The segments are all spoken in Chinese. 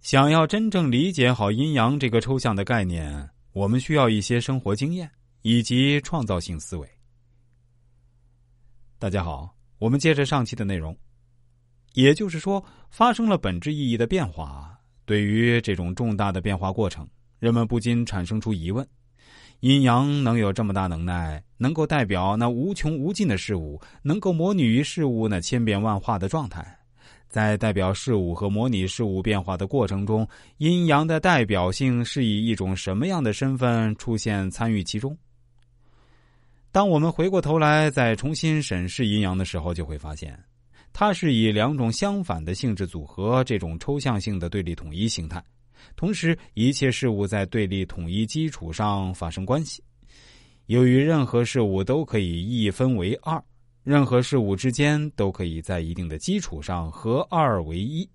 想要真正理解好阴阳这个抽象的概念，我们需要一些生活经验以及创造性思维。大家好，我们接着上期的内容，也就是说，发生了本质意义的变化。对于这种重大的变化过程，人们不禁产生出疑问：阴阳能有这么大能耐，能够代表那无穷无尽的事物，能够模拟于事物那千变万化的状态，在代表事物和模拟事物变化的过程中，阴阳的代表性是以一种什么样的身份出现参与其中？当我们回过头来再重新审视阴阳的时候，就会发现。它是以两种相反的性质组合这种抽象性的对立统一形态，同时一切事物在对立统一基础上发生关系。由于任何事物都可以一分为二，任何事物之间都可以在一定的基础上合二为一，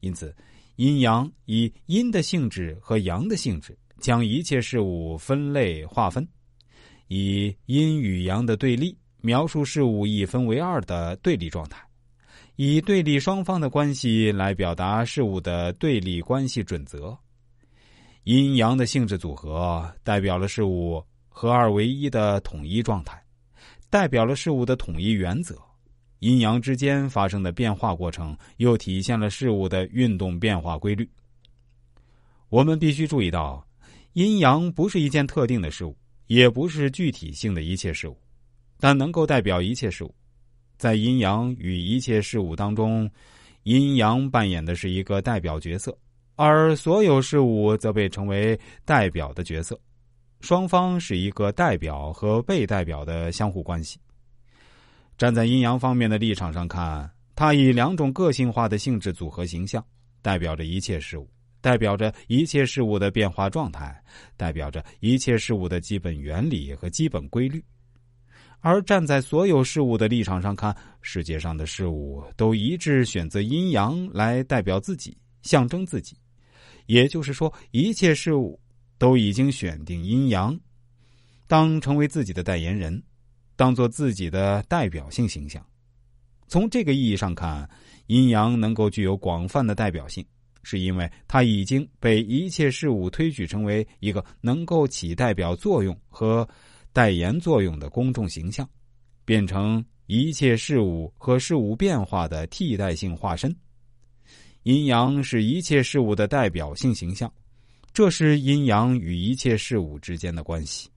因此阴阳以阴的性质和阳的性质将一切事物分类划分，以阴与阳的对立描述事物一分为二的对立状态。以对立双方的关系来表达事物的对立关系准则，阴阳的性质组合代表了事物合二为一的统一状态，代表了事物的统一原则。阴阳之间发生的变化过程，又体现了事物的运动变化规律。我们必须注意到，阴阳不是一件特定的事物，也不是具体性的一切事物，但能够代表一切事物。在阴阳与一切事物当中，阴阳扮演的是一个代表角色，而所有事物则被称为代表的角色。双方是一个代表和被代表的相互关系。站在阴阳方面的立场上看，它以两种个性化的性质组合形象，代表着一切事物，代表着一切事物的变化状态，代表着一切事物的基本原理和基本规律。而站在所有事物的立场上看，世界上的事物都一致选择阴阳来代表自己、象征自己，也就是说，一切事物都已经选定阴阳，当成为自己的代言人，当做自己的代表性形象。从这个意义上看，阴阳能够具有广泛的代表性，是因为它已经被一切事物推举成为一个能够起代表作用和。代言作用的公众形象，变成一切事物和事物变化的替代性化身。阴阳是一切事物的代表性形象，这是阴阳与一切事物之间的关系。